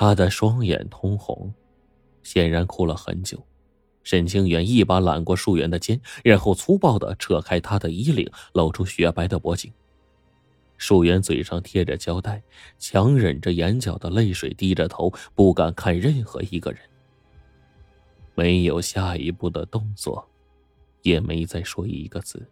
他的双眼通红，显然哭了很久。沈清源一把揽过树媛的肩，然后粗暴的扯开他的衣领，露出雪白的脖颈。树媛嘴上贴着胶带，强忍着眼角的泪水，低着头，不敢看任何一个人。没有下一步的动作，也没再说一个字。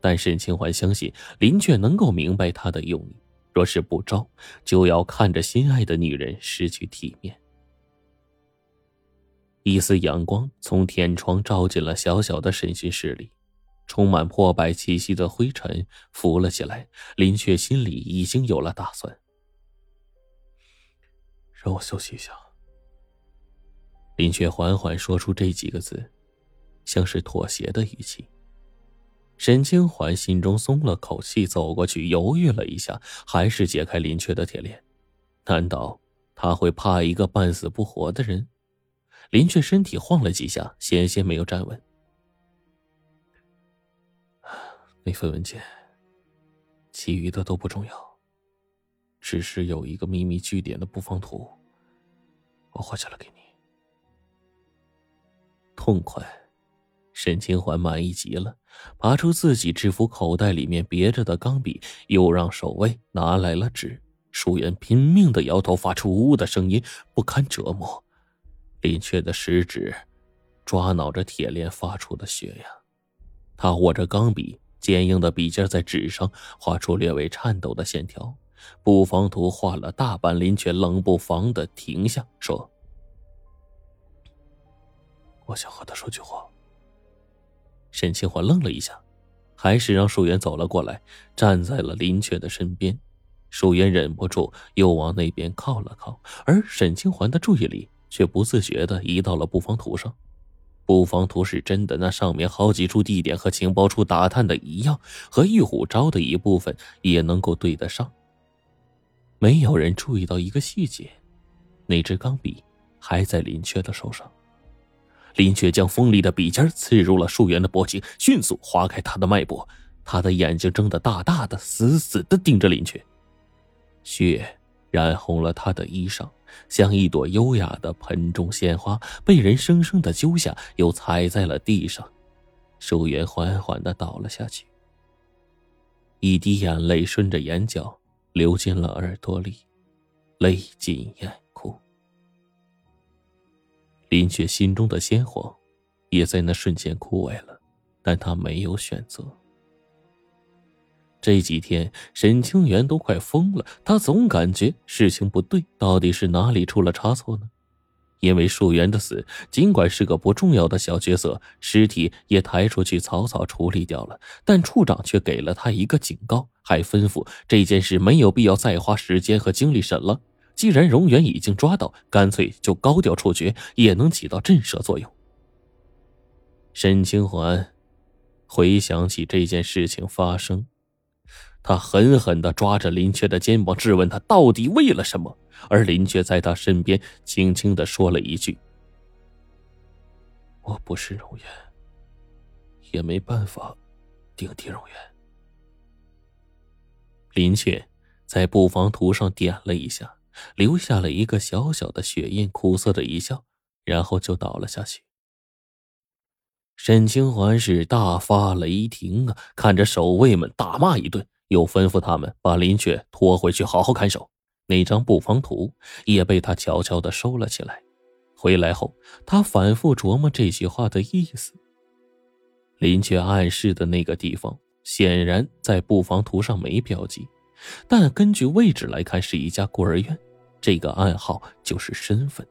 但沈清环相信林却能够明白他的用意，若是不招，就要看着心爱的女人失去体面。一丝阳光从天窗照进了小小的审讯室里，充满破败气息的灰尘浮了起来。林雀心里已经有了打算，让我休息一下。林雀缓缓说出这几个字，像是妥协的语气。沈清环心中松了口气，走过去犹豫了一下，还是解开林雀的铁链。难道他会怕一个半死不活的人？林雀身体晃了几下，险些没有站稳。那份文件，其余的都不重要，只是有一个秘密据点的布防图，我画下来给你。痛快，沈清欢满意极了，拔出自己制服口袋里面别着的钢笔，又让守卫拿来了纸。舒媛拼命的摇头，发出呜呜的声音，不堪折磨。林雀的食指抓挠着铁链发出的血呀，他握着钢笔，坚硬的笔尖在纸上画出略微颤抖的线条。布防图画了大半，林雀冷不防的停下，说：“我想和他说句话。”沈清华愣了一下，还是让树媛走了过来，站在了林雀的身边。树媛忍不住又往那边靠了靠，而沈清环的注意力。却不自觉的移到了布防图上，布防图是真的，那上面好几处地点和情报处打探的一样，和玉虎招的一部分也能够对得上。没有人注意到一个细节，那支钢笔还在林雀的手上。林雀将锋利的笔尖刺入了树媛的脖颈，迅速划开他的脉搏，他的眼睛睁得大大的，死死的盯着林雀，血染红了他的衣裳。像一朵优雅的盆中鲜花，被人生生的揪下，又踩在了地上。树媛缓缓的倒了下去，一滴眼泪顺着眼角流进了耳朵里，泪尽眼。林雪心中的鲜活，也在那瞬间枯萎了，但他没有选择。这几天，沈清源都快疯了。他总感觉事情不对，到底是哪里出了差错呢？因为树源的死，尽管是个不重要的小角色，尸体也抬出去草草处理掉了，但处长却给了他一个警告，还吩咐这件事没有必要再花时间和精力审了。既然荣源已经抓到，干脆就高调处决，也能起到震慑作用。沈清环回想起这件事情发生。他狠狠的抓着林雀的肩膀，质问他到底为了什么。而林雀在他身边轻轻的说了一句：“我不是荣源，也没办法顶替荣源。”林雀在布防图上点了一下，留下了一个小小的血印，苦涩的一笑，然后就倒了下去。沈清欢是大发雷霆啊，看着守卫们大骂一顿。又吩咐他们把林雀拖回去，好好看守。那张布防图也被他悄悄的收了起来。回来后，他反复琢磨这句话的意思。林雀暗示的那个地方，显然在布防图上没标记，但根据位置来看，是一家孤儿院。这个暗号就是身份。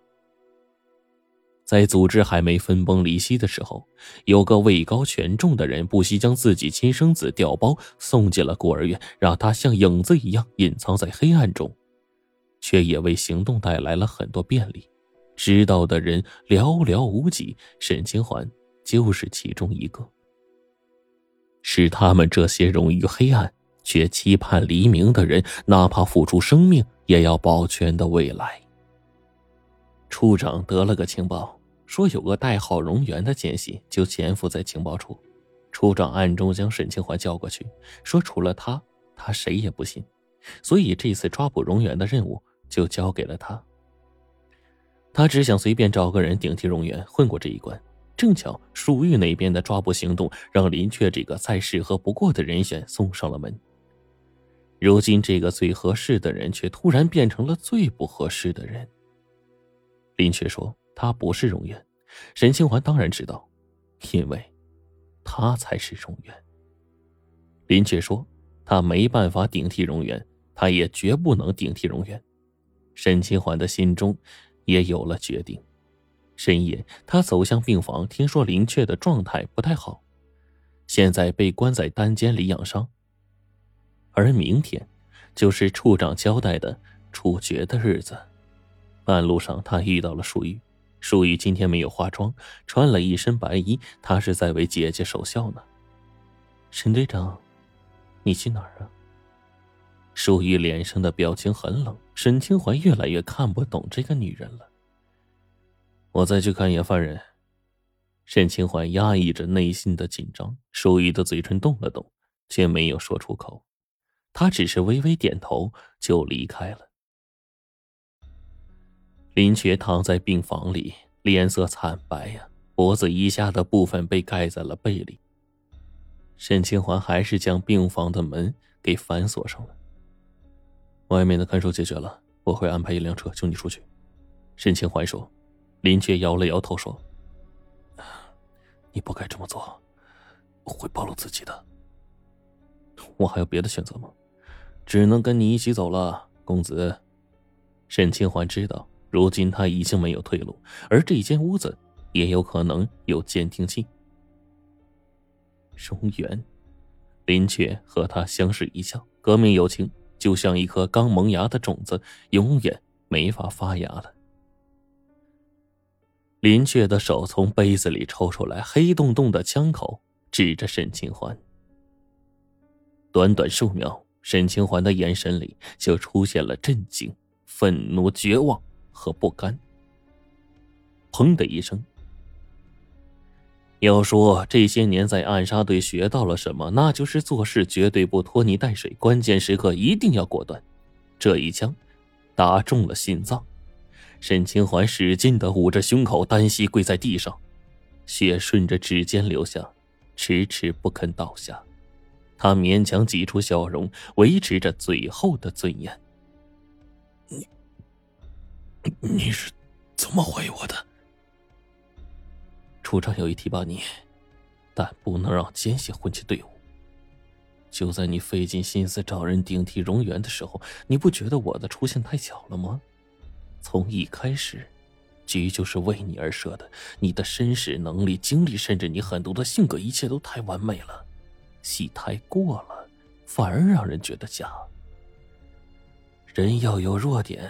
在组织还没分崩离析的时候，有个位高权重的人不惜将自己亲生子调包送进了孤儿院，让他像影子一样隐藏在黑暗中，却也为行动带来了很多便利。知道的人寥寥无几，沈清环就是其中一个。是他们这些 rom 于黑暗却期盼黎明的人，哪怕付出生命也要保全的未来。处长得了个情报。说有个代号荣源的奸细就潜伏在情报处，处长暗中将沈清华叫过去，说除了他，他谁也不信，所以这次抓捕荣源的任务就交给了他。他只想随便找个人顶替荣源，混过这一关。正巧树玉那边的抓捕行动，让林雀这个再适合不过的人选送上了门。如今这个最合适的人，却突然变成了最不合适的人。林雀说：“他不是荣源。”沈清环当然知道，因为，他才是荣源。林雀说：“他没办法顶替荣源，他也绝不能顶替荣源。”沈清环的心中也有了决定。深夜，他走向病房，听说林雀的状态不太好，现在被关在单间里养伤。而明天，就是处长交代的处决的日子。半路上，他遇到了舒玉。舒玉今天没有化妆，穿了一身白衣，他是在为姐姐守孝呢。沈队长，你去哪儿啊？舒玉脸上的表情很冷。沈清怀越来越看不懂这个女人了。我再去看一眼犯人。沈清怀压抑着内心的紧张，舒玉的嘴唇动了动，却没有说出口。他只是微微点头，就离开了。林觉躺在病房里，脸色惨白呀，脖子以下的部分被盖在了被里。沈清环还是将病房的门给反锁上了。外面的看守解决了，我会安排一辆车救你出去。沈清怀说。林觉摇了摇头说：“你不该这么做，会暴露自己的。我还有别的选择吗？只能跟你一起走了，公子。”沈清欢知道，如今他已经没有退路，而这间屋子也有可能有监听器。荣源，林雀和他相视一笑，革命友情就像一颗刚萌芽的种子，永远没法发芽了。林雀的手从杯子里抽出来，黑洞洞的枪口指着沈清欢。短短数秒，沈清环的眼神里就出现了震惊、愤怒、绝望和不甘。砰的一声。要说这些年在暗杀队学到了什么，那就是做事绝对不拖泥带水，关键时刻一定要果断。这一枪，打中了心脏。沈清环使劲的捂着胸口，单膝跪在地上，血顺着指尖流下，迟迟不肯倒下。他勉强挤出笑容，维持着最后的尊严。你，你是怎么怀疑我的？处长有意提拔你，但不能让奸细混进队伍。就在你费尽心思找人顶替荣源的时候，你不觉得我的出现太巧了吗？从一开始，局就是为你而设的。你的身世、能力、经历，甚至你狠毒的性格，一切都太完美了，戏太过了，反而让人觉得假。人要有弱点，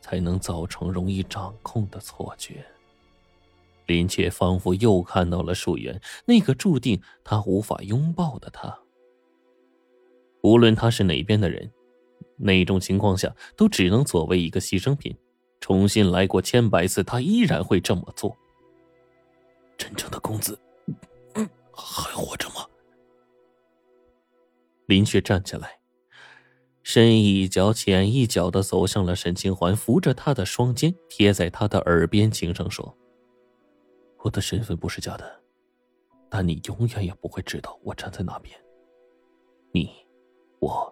才能造成容易掌控的错觉。林雀仿佛又看到了树源，那个注定他无法拥抱的他。无论他是哪边的人，哪种情况下，都只能作为一个牺牲品。重新来过千百次，他依然会这么做。真正的公子还活着吗？林雪站起来，深一脚浅一脚的走向了沈清环，扶着他的双肩，贴在他的耳边轻声说：“我的身份不是假的，但你永远也不会知道我站在哪边。你，我，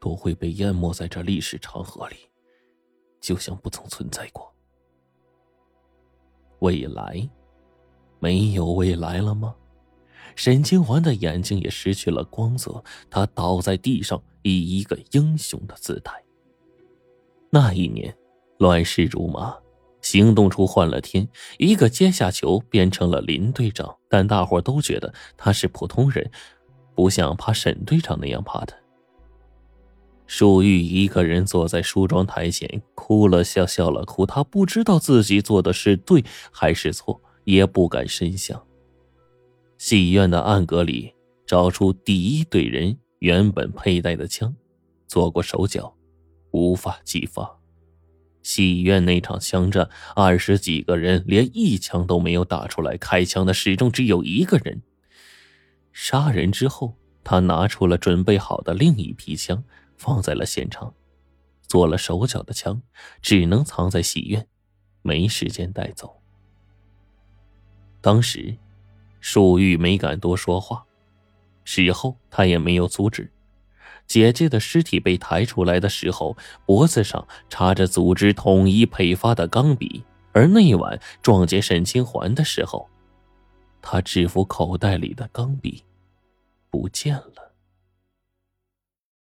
都会被淹没在这历史长河里。”就像不曾存在过。未来，没有未来了吗？沈清环的眼睛也失去了光泽，他倒在地上，以一个英雄的姿态。那一年，乱世如麻，行动处换了天，一个阶下囚变成了林队长，但大伙都觉得他是普通人，不像怕沈队长那样怕他。舒玉一个人坐在梳妆台前，哭了笑，笑了哭。他不知道自己做的是对还是错，也不敢深想。戏院的暗格里找出第一队人原本佩戴的枪，做过手脚，无法激发。戏院那场枪战，二十几个人连一枪都没有打出来，开枪的始终只有一个人。杀人之后，他拿出了准备好的另一批枪。放在了现场，做了手脚的枪，只能藏在戏院，没时间带走。当时，树玉没敢多说话，事后他也没有阻止。姐姐的尸体被抬出来的时候，脖子上插着组织统一配发的钢笔，而那晚撞见沈清环的时候，他制服口袋里的钢笔不见了。